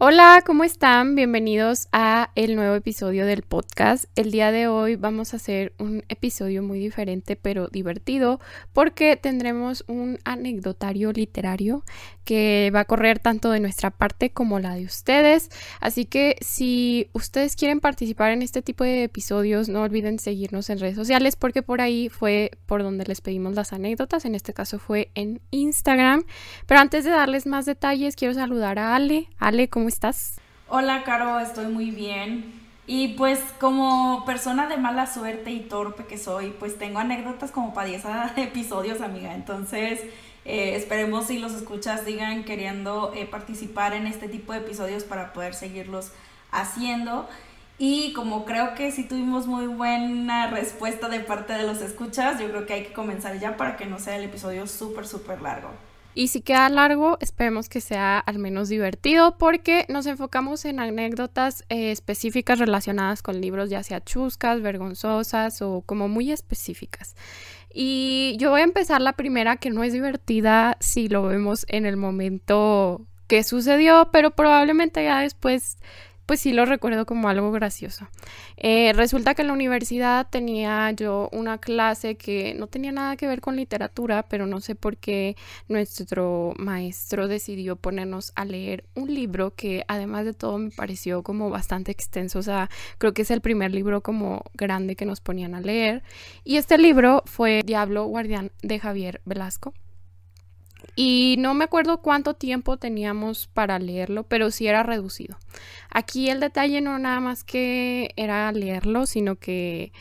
Hola, ¿cómo están? Bienvenidos a el nuevo episodio del podcast. El día de hoy vamos a hacer un episodio muy diferente pero divertido porque tendremos un anecdotario literario que va a correr tanto de nuestra parte como la de ustedes. Así que si ustedes quieren participar en este tipo de episodios, no olviden seguirnos en redes sociales porque por ahí fue por donde les pedimos las anécdotas. En este caso fue en Instagram. Pero antes de darles más detalles, quiero saludar a Ale. Ale, ¿cómo estás? Hola, Caro, estoy muy bien. Y pues como persona de mala suerte y torpe que soy, pues tengo anécdotas como para 10 episodios, amiga. Entonces, eh, esperemos si los escuchas sigan queriendo eh, participar en este tipo de episodios para poder seguirlos haciendo. Y como creo que sí tuvimos muy buena respuesta de parte de los escuchas, yo creo que hay que comenzar ya para que no sea el episodio súper, súper largo. Y si queda largo, esperemos que sea al menos divertido porque nos enfocamos en anécdotas eh, específicas relacionadas con libros, ya sea chuscas, vergonzosas o como muy específicas. Y yo voy a empezar la primera que no es divertida si lo vemos en el momento que sucedió, pero probablemente ya después pues sí lo recuerdo como algo gracioso. Eh, resulta que en la universidad tenía yo una clase que no tenía nada que ver con literatura, pero no sé por qué nuestro maestro decidió ponernos a leer un libro que además de todo me pareció como bastante extenso, o sea, creo que es el primer libro como grande que nos ponían a leer. Y este libro fue Diablo Guardián de Javier Velasco. Y no me acuerdo cuánto tiempo teníamos para leerlo, pero sí era reducido. Aquí el detalle no nada más que era leerlo, sino que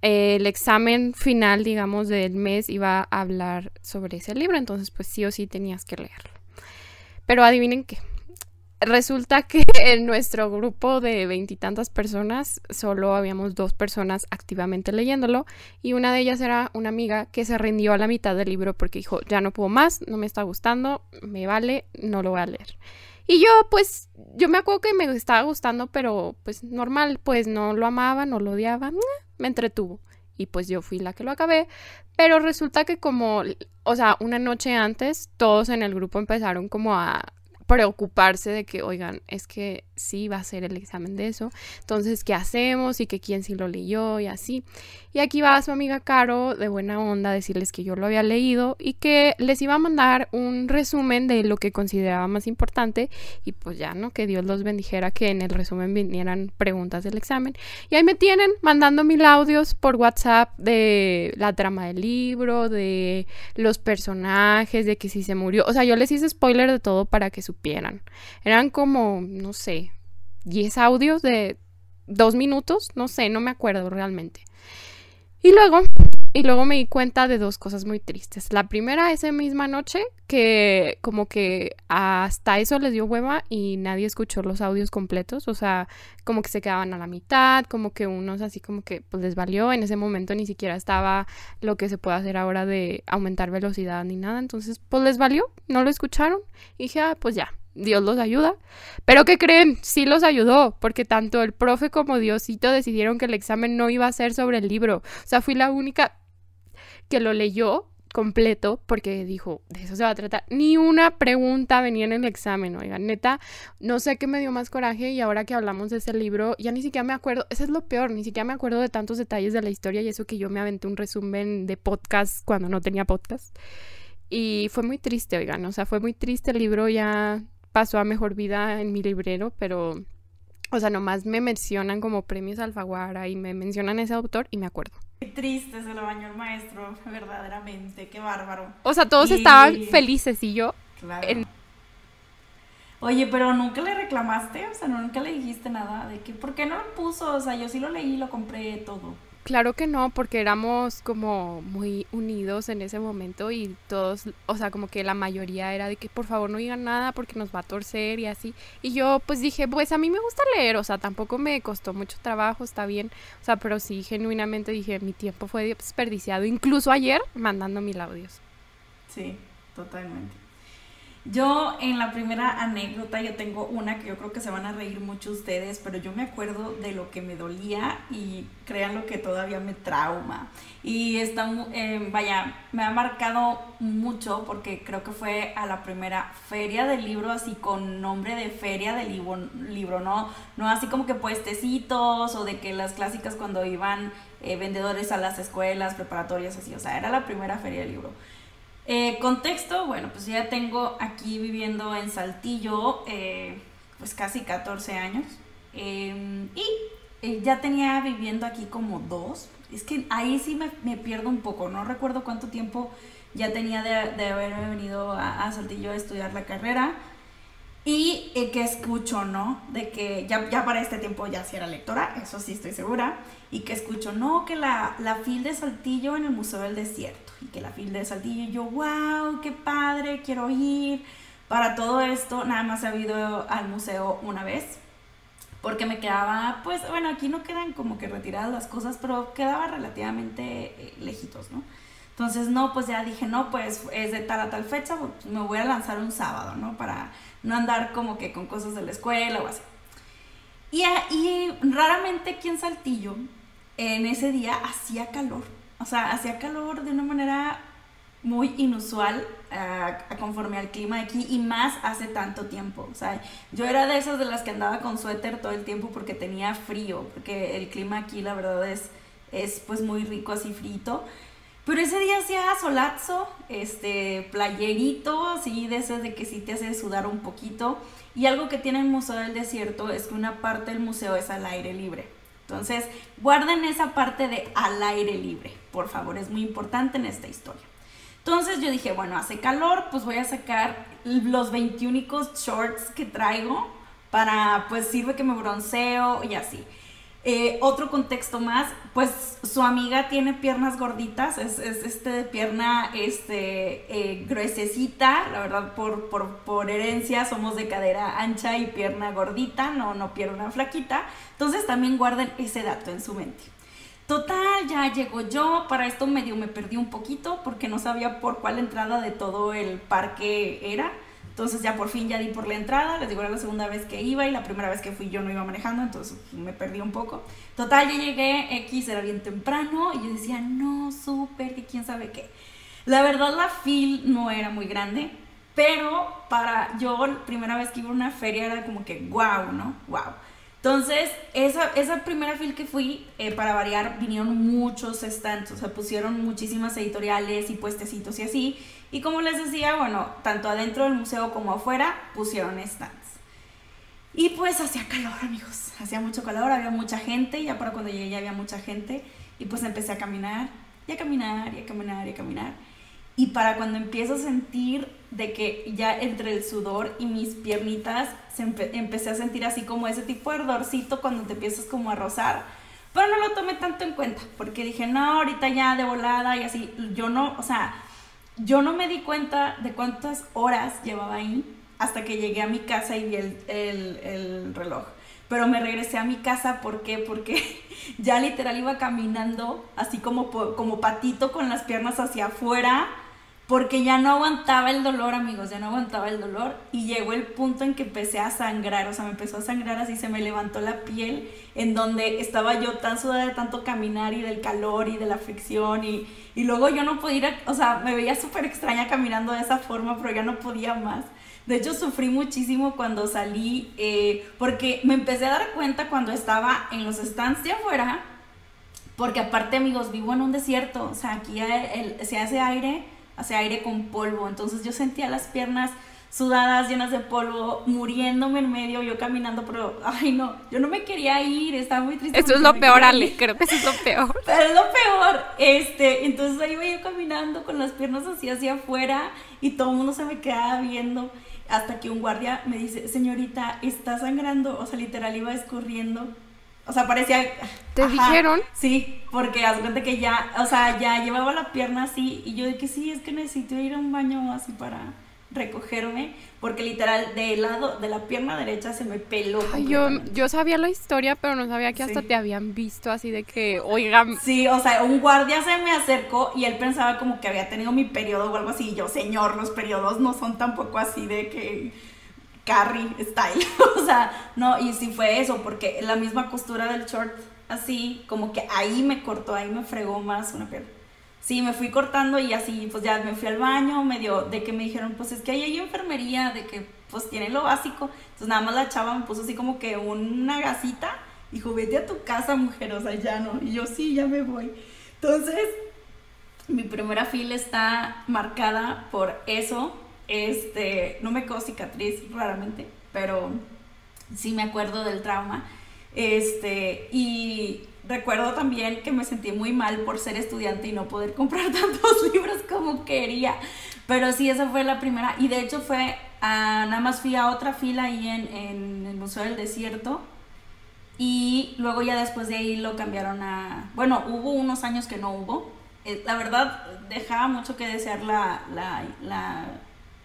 eh, el examen final, digamos, del mes iba a hablar sobre ese libro, entonces pues sí o sí tenías que leerlo. Pero adivinen qué, resulta que en nuestro grupo de veintitantas personas solo habíamos dos personas activamente leyéndolo y una de ellas era una amiga que se rindió a la mitad del libro porque dijo ya no puedo más, no me está gustando, me vale, no lo voy a leer. Y yo pues yo me acuerdo que me estaba gustando pero pues normal, pues no lo amaba, no lo odiaba, me entretuvo. Y pues yo fui la que lo acabé, pero resulta que como, o sea, una noche antes, todos en el grupo empezaron como a preocuparse de que, oigan, es que sí va a ser el examen de eso, entonces, ¿qué hacemos? Y que quién sí lo leyó y así. Y aquí va su amiga Caro de buena onda a decirles que yo lo había leído y que les iba a mandar un resumen de lo que consideraba más importante y pues ya, ¿no? Que Dios los bendijera que en el resumen vinieran preguntas del examen. Y ahí me tienen mandando mil audios por WhatsApp de la trama del libro, de los personajes, de que si se murió. O sea, yo les hice spoiler de todo para que su eran como, no sé, 10 audios de dos minutos, no sé, no me acuerdo realmente. Y luego, y luego me di cuenta de dos cosas muy tristes. La primera, esa misma noche, que como que hasta eso les dio hueva y nadie escuchó los audios completos. O sea, como que se quedaban a la mitad, como que unos así como que pues les valió. En ese momento ni siquiera estaba lo que se puede hacer ahora de aumentar velocidad ni nada. Entonces, pues les valió, no lo escucharon. Y dije, ah, pues ya, Dios los ayuda. Pero ¿qué creen? Sí los ayudó, porque tanto el profe como Diosito decidieron que el examen no iba a ser sobre el libro. O sea, fui la única que lo leyó completo porque dijo, de eso se va a tratar. Ni una pregunta venía en el examen, oigan, neta, no sé qué me dio más coraje y ahora que hablamos de ese libro, ya ni siquiera me acuerdo, eso es lo peor, ni siquiera me acuerdo de tantos detalles de la historia y eso que yo me aventé un resumen de podcast cuando no tenía podcast. Y fue muy triste, oigan, o sea, fue muy triste el libro, ya pasó a mejor vida en mi librero, pero, o sea, nomás me mencionan como premios Alfaguara y me mencionan ese autor y me acuerdo. Qué triste se lo bañó el maestro, verdaderamente, qué bárbaro. O sea, todos estaban felices y yo... Claro. Oye, pero nunca le reclamaste, o sea, nunca le dijiste nada de que, ¿por qué no lo puso? O sea, yo sí lo leí, lo compré todo. Claro que no, porque éramos como muy unidos en ese momento y todos, o sea, como que la mayoría era de que por favor no digan nada porque nos va a torcer y así. Y yo pues dije, pues a mí me gusta leer, o sea, tampoco me costó mucho trabajo, está bien, o sea, pero sí genuinamente dije, mi tiempo fue desperdiciado, incluso ayer mandando mil audios. Sí, totalmente. Yo en la primera anécdota, yo tengo una que yo creo que se van a reír mucho ustedes, pero yo me acuerdo de lo que me dolía y créanlo que todavía me trauma. Y está, eh, vaya, me ha marcado mucho porque creo que fue a la primera feria del libro, así con nombre de feria del libro, libro ¿no? No así como que puestecitos o de que las clásicas cuando iban eh, vendedores a las escuelas preparatorias, así, o sea, era la primera feria del libro. Eh, contexto, bueno, pues ya tengo aquí viviendo en Saltillo eh, pues casi 14 años em, y eh, ya tenía viviendo aquí como dos. Es que ahí sí me, pierdo un poco, no recuerdo cuánto tiempo ya tenía de, de haberme venido a, Saltillo a estudiar la carrera. Y que escucho, ¿no? De que ya, ya para este tiempo ya sí era lectora, eso sí estoy segura. Y que escucho, no, que la, la fil de Saltillo en el Museo del Desierto y que la fila de Saltillo y yo, wow, qué padre, quiero ir. Para todo esto, nada más he ido al museo una vez, porque me quedaba, pues, bueno, aquí no quedan como que retiradas las cosas, pero quedaba relativamente eh, lejitos, ¿no? Entonces, no, pues ya dije, no, pues es de tal a tal fecha, me voy a lanzar un sábado, ¿no? Para no andar como que con cosas de la escuela o así. Y, y raramente aquí en Saltillo, en ese día hacía calor o sea, hacía calor de una manera muy inusual uh, conforme al clima de aquí y más hace tanto tiempo. O sea, yo era de esas de las que andaba con suéter todo el tiempo porque tenía frío, porque el clima aquí la verdad es, es pues muy rico así frito. Pero ese día hacía solazo, este, playerito, así de ese de que sí te hace sudar un poquito. Y algo que tiene el Museo del Desierto es que una parte del museo es al aire libre. Entonces, guarden esa parte de al aire libre, por favor, es muy importante en esta historia. Entonces yo dije, bueno, hace calor, pues voy a sacar los 21 shorts que traigo para, pues sirve que me bronceo y así. Eh, otro contexto más, pues su amiga tiene piernas gorditas, es, es este de pierna este, eh, gruesecita, la verdad por, por, por, herencia somos de cadera ancha y pierna gordita, no, no pierna flaquita, entonces también guarden ese dato en su mente. Total, ya llegó yo, para esto medio me perdí un poquito porque no sabía por cuál entrada de todo el parque era. Entonces ya por fin ya di por la entrada, les digo, era la segunda vez que iba y la primera vez que fui yo no iba manejando, entonces me perdí un poco. Total, yo llegué, X era bien temprano y yo decía, no, súper, que quién sabe qué. La verdad la fil no era muy grande, pero para yo, primera vez que iba a una feria era como que, wow, ¿no? Wow. Entonces, esa, esa primera fil que fui, eh, para variar, vinieron muchos stands, o sea, pusieron muchísimas editoriales y puestecitos y así. Y como les decía, bueno, tanto adentro del museo como afuera pusieron stands. Y pues hacía calor, amigos. Hacía mucho calor, había mucha gente. Ya para cuando llegué ya había mucha gente. Y pues empecé a caminar, y a caminar, y a caminar, y a caminar. Y para cuando empiezo a sentir de que ya entre el sudor y mis piernitas se empecé a sentir así como ese tipo de ardorcito cuando te empiezas como a rozar. Pero no lo tomé tanto en cuenta, porque dije, no, ahorita ya de volada y así. Yo no, o sea, yo no me di cuenta de cuántas horas llevaba ahí hasta que llegué a mi casa y vi el, reloj. Pero me regresé a mi casa, ¿por qué? Porque ya literal iba caminando así como, como patito con las piernas hacia afuera, porque ya no aguantaba el dolor, amigos, ya no aguantaba el dolor. Y llegó el punto en que empecé a sangrar, o sea, me empezó a sangrar así, se me levantó la piel, en donde estaba yo tan sudada de tanto caminar y del calor y de la fricción. Y, y luego yo no podía ir, o sea, me veía súper extraña caminando de esa forma, pero ya no podía más. De hecho, sufrí muchísimo cuando salí, eh, porque me empecé a dar cuenta cuando estaba en los stands de afuera, porque aparte, amigos, vivo en un desierto, o sea, aquí se hace aire hace aire con polvo. Entonces yo sentía las piernas sudadas, llenas de polvo, muriéndome en medio, yo caminando, pero, ay no, yo no me quería ir, estaba muy triste. Eso es lo peor, Ale, creo que eso es lo peor. Pero es lo peor, este, entonces ahí iba yo caminando con las piernas así hacia afuera y todo el mundo se me quedaba viendo hasta que un guardia me dice, señorita, está sangrando, o sea, literal iba escurriendo o sea, parecía... ¿Te dijeron? Sí, porque haz cuenta que ya, o sea, ya llevaba la pierna así y yo de que sí, es que necesito ir a un baño así para recogerme porque literal del lado de la pierna derecha se me peló. yo, yo sabía la historia, pero no sabía que hasta te habían visto así de que, oigan. Sí, o sea, un guardia se me acercó y él pensaba como que había tenido mi periodo o algo así. Y yo, señor, los periodos no son tampoco así de que Carrie style. o sea, no, y sí fue eso, porque la misma costura del short, así, como que ahí me cortó, ahí me fregó más una pierna. Sí, me fui cortando y así, pues ya me fui al baño, medio de que me dijeron, pues es que ahí hay enfermería, de que pues tiene lo básico. Entonces nada más la chava me puso así como que una gasita, dijo, vete a tu casa, mujer, o sea, ya no. Y yo, sí, ya me voy. Entonces, mi primera fila está marcada por eso. Este, no me quedó cicatriz raramente, pero sí me acuerdo del trauma. Este, y recuerdo también que me sentí muy mal por ser estudiante y no poder comprar tantos libros como quería. Pero sí, esa fue la primera. Y de hecho fue, nada más fui a otra fila ahí en, en, el Museo del Desierto. Y luego ya después de ahí lo cambiaron a... Bueno, hubo unos años que no hubo. Eh, la verdad, dejaba mucho que desear la... la, la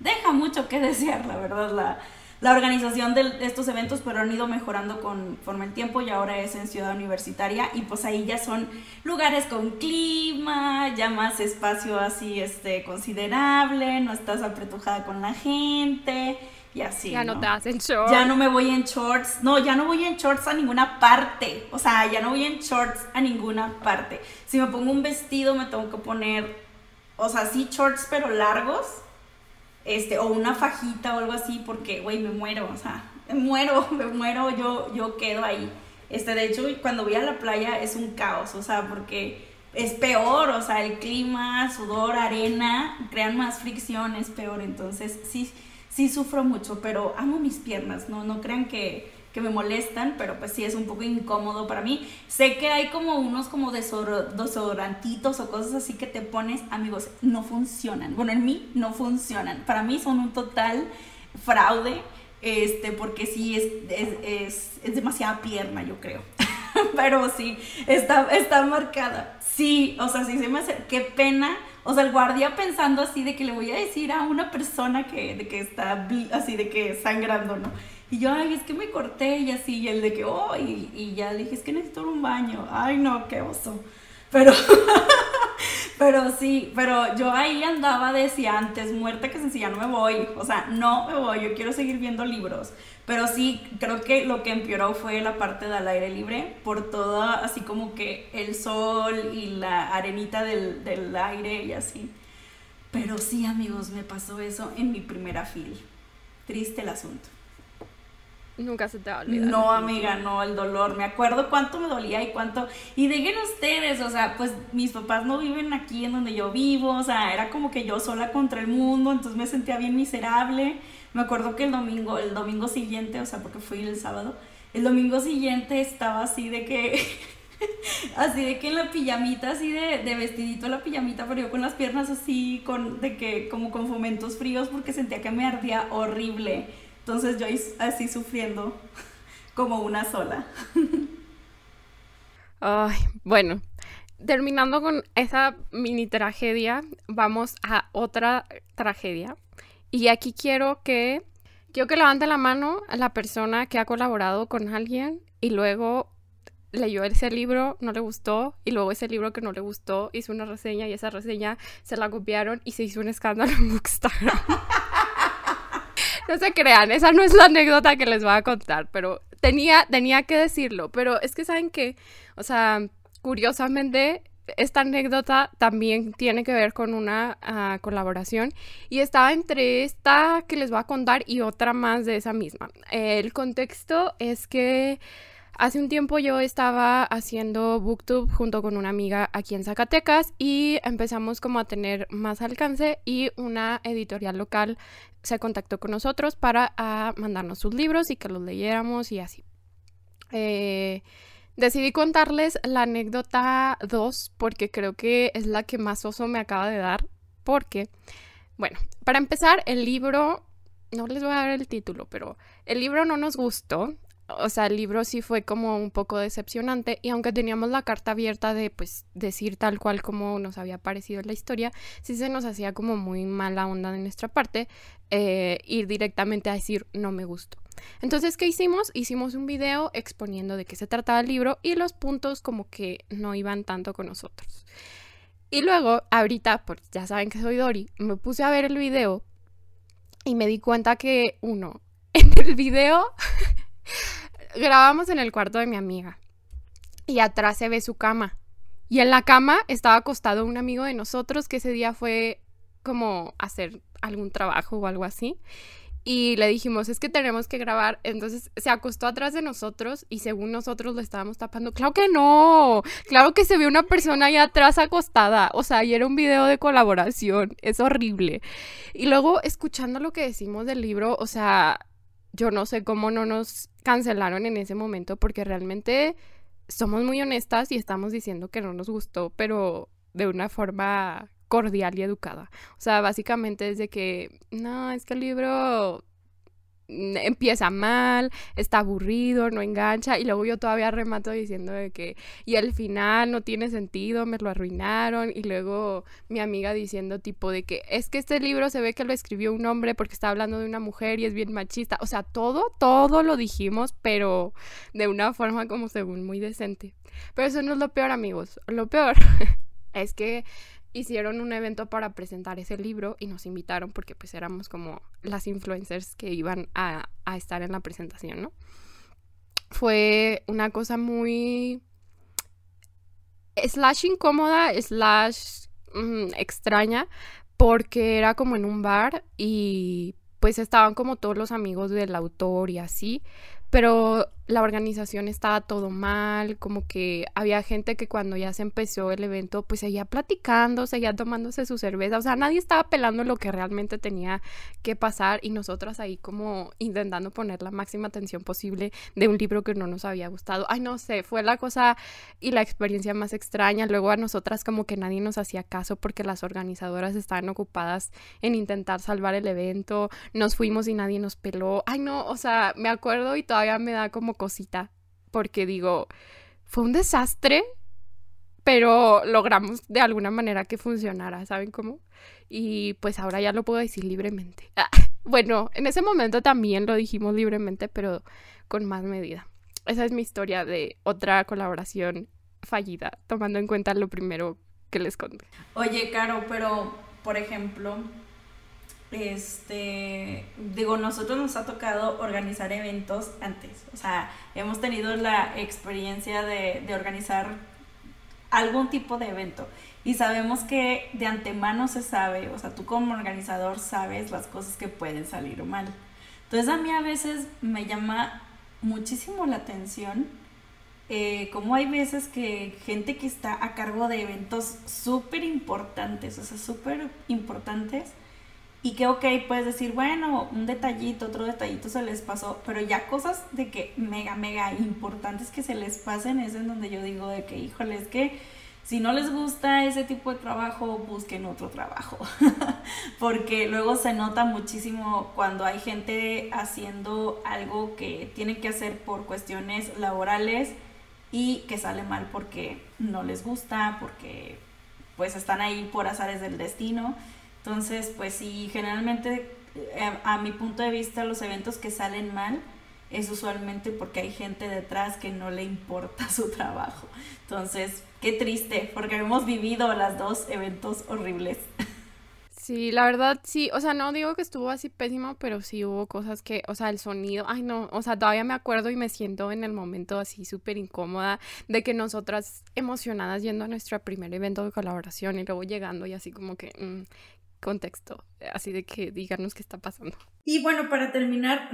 deja mucho que desear, la verdad, la la organización de estos eventos, pero han ido mejorando conforme el tiempo y ahora es en Ciudad Universitaria y pues ahí ya son lugares con clima, ya más espacio así este considerable, no estás apretujada con la gente y así. Ya no, te hacen shorts. Ya no me voy en shorts, no, ya no voy en shorts a ninguna parte, o sea, ya no voy en shorts a ninguna parte. Si me pongo un vestido me tengo que poner, o sea, sí shorts pero largos este, o una fajita o algo así, porque, güey, me muero, o sea, me muero, me muero, yo, yo quedo ahí. Este, de hecho, cuando voy a la playa es un caos, o sea, porque es peor, o sea, el clima, sudor, arena, crean más fricción, es peor, entonces sí, sí sufro mucho, pero amo mis piernas, no, no crean que, que me molestan, pero pues sí es un poco incómodo para mí. Sé que hay como unos como desodorantitos o cosas así que te pones, amigos, no funcionan. Bueno, en mí no funcionan. Para mí son un total fraude, este, porque sí es, es, es, demasiada pierna, yo creo. pero sí, está, está marcada. Sí, o sea, sí se me hace, qué pena. O sea, el guardia pensando así de que le voy a decir a una persona que, de que está así, de que sangrando, ¿no? Y yo, ay, es que me corté y así, y el de que, oh, y, ya le dije, es que necesito un baño. Ay, no, qué oso. Pero, pero sí, pero yo ahí andaba, decía antes, muerta que sencilla, no me voy. O sea, no me voy, yo quiero seguir viendo libros. Pero sí, creo que lo que empeoró fue la parte del aire libre, por todo, así como que el sol y la arenita del, del aire y así. Pero sí, amigos, me pasó eso en mi primera fila. Triste el asunto. Nunca se te va a olvidar. No, amiga, no, el dolor. Me acuerdo cuánto me dolía y cuánto. Y dejen ustedes, o sea, pues mis papás no viven aquí en donde yo vivo, o sea, era como que yo sola contra el mundo, entonces me sentía bien miserable. Me acuerdo que el domingo, el domingo siguiente, o sea, porque fui el sábado, el domingo siguiente estaba así de que. así de que en la pijamita, así de, de vestidito la pijamita, pero yo con las piernas así, con, de que, como con fomentos fríos, porque sentía que me ardía horrible. Entonces yo así sufriendo como una sola. Ay, bueno, terminando con esa mini tragedia, vamos a otra tragedia. Y aquí quiero que quiero que levante la mano a la persona que ha colaborado con alguien y luego leyó ese libro, no le gustó, y luego ese libro que no le gustó hizo una reseña y esa reseña se la copiaron y se hizo un escándalo en Bookstagram. No se crean, esa no es la anécdota que les voy a contar, pero tenía, tenía que decirlo. Pero es que saben que, o sea, curiosamente, esta anécdota también tiene que ver con una ah, colaboración y estaba entre esta que les voy a contar y otra más de esa misma. el contexto es que Hace un tiempo yo estaba haciendo booktube junto con una amiga aquí en Zacatecas y empezamos como a tener más alcance y una editorial local se contactó con nosotros para ah, mandarnos sus libros y que los leyéramos y así. Eh, decidí contarles la anécdota 2 porque creo que es la que más oso me acaba de dar porque, bueno, para empezar el libro, no les voy a dar el título, pero el libro no nos gustó o sea, el libro sí fue como un poco decepcionante y aunque teníamos la carta abierta de pues decir tal cual como nos había parecido la historia, sí se nos hacía como muy mala onda de nuestra parte eh, ir directamente a decir no me gustó. Entonces, ¿qué hicimos? Hicimos un video exponiendo de qué se trataba el libro y los puntos como que no iban tanto con nosotros. Y luego, ahorita, pues ya saben que soy Dori, me puse a ver el video y me di cuenta que, uno, en el video grabamos en el cuarto de mi amiga y atrás se ve su cama. Y en la cama estaba acostado un amigo de nosotros que ese día fue como hacer algún trabajo o algo así y le dijimos, es que tenemos que grabar. Entonces se acostó atrás de nosotros y según nosotros lo estábamos tapando. Claro que no, claro que se ve una persona ahí atrás acostada. O sea, y era un video de colaboración, es horrible. Y luego escuchando lo que decimos del libro, o sea, yo no sé cómo no nos cancelaron en ese momento porque realmente somos muy honestas y estamos diciendo que no nos gustó, pero de una forma cordial y educada. O sea, básicamente es de que, no, es que el libro empieza mal, está aburrido, no engancha y luego yo todavía remato diciendo de que y al final no tiene sentido, me lo arruinaron y luego mi amiga diciendo tipo de que es que este libro se ve que lo escribió un hombre porque está hablando de una mujer y es bien machista, o sea, todo todo lo dijimos, pero de una forma como según muy decente. Pero eso no es lo peor, amigos. Lo peor es que hicieron un evento para presentar ese libro y nos invitaron porque pues éramos como las influencers que iban a, estar en la presentación, ¿no? Fue una cosa muy slash incómoda, slash mm, extraña, porque era como en un bar y pues estaban como todos los amigos del autor y así, pero la organización estaba todo mal, como que había gente que cuando ya se empezó el evento, pues seguía platicando, seguía tomándose su cerveza, o sea, nadie estaba pelando lo que realmente tenía que pasar y nosotras ahí como intentando poner la máxima atención posible de un libro que no nos había gustado. Ay, no sé, fue la cosa y la experiencia más extraña. Luego a nosotras como que nadie nos hacía caso porque las organizadoras estaban ocupadas en intentar salvar el evento, nos fuimos y nadie nos peló. Ay, no, o sea, me acuerdo y todavía me da como cosita, porque digo, fue un desastre, pero logramos de alguna manera que funcionara, ¿saben cómo? Y pues ahora ya lo puedo decir libremente. bueno, en ese momento también lo dijimos libremente, pero con más medida. Esa es mi historia de otra colaboración fallida, tomando en cuenta lo primero que les conté. Oye, Caro, pero por ejemplo, este, digo, nosotros nos ha tocado organizar eventos antes, o sea, hemos tenido la experiencia de, organizar algún tipo de evento y sabemos que de antemano se sabe, o sea, tú como organizador sabes las cosas que pueden salir mal. Entonces a mí a veces me llama muchísimo la atención eh, como hay veces que gente que está a cargo de eventos súper importantes, o sea, súper importantes, y que, ok, puedes decir, bueno, un detallito, otro detallito se les pasó, pero ya cosas de que mega, mega importantes que se les pasen es en donde yo digo de que, híjole, es que si no les gusta ese tipo de trabajo, busquen otro trabajo. Porque luego se nota muchísimo cuando hay gente haciendo algo que tiene que hacer por cuestiones laborales y que sale mal porque no les gusta, porque pues están ahí por azares del destino. Entonces, pues sí, generalmente eh, a, mi punto de vista los eventos que salen mal es usualmente porque hay gente detrás que no le importa su trabajo. Entonces, qué triste, porque hemos vivido las dos eventos horribles. Sí, la verdad sí, o sea, no digo que estuvo así pésimo, pero sí hubo cosas que, o sea, el sonido, ay no, o sea, todavía me acuerdo y me siento en el momento así súper incómoda de que nosotras emocionadas yendo a nuestro primer evento de colaboración y luego llegando y así como que, mm, contexto, así de que díganos qué está pasando. Y bueno, para terminar,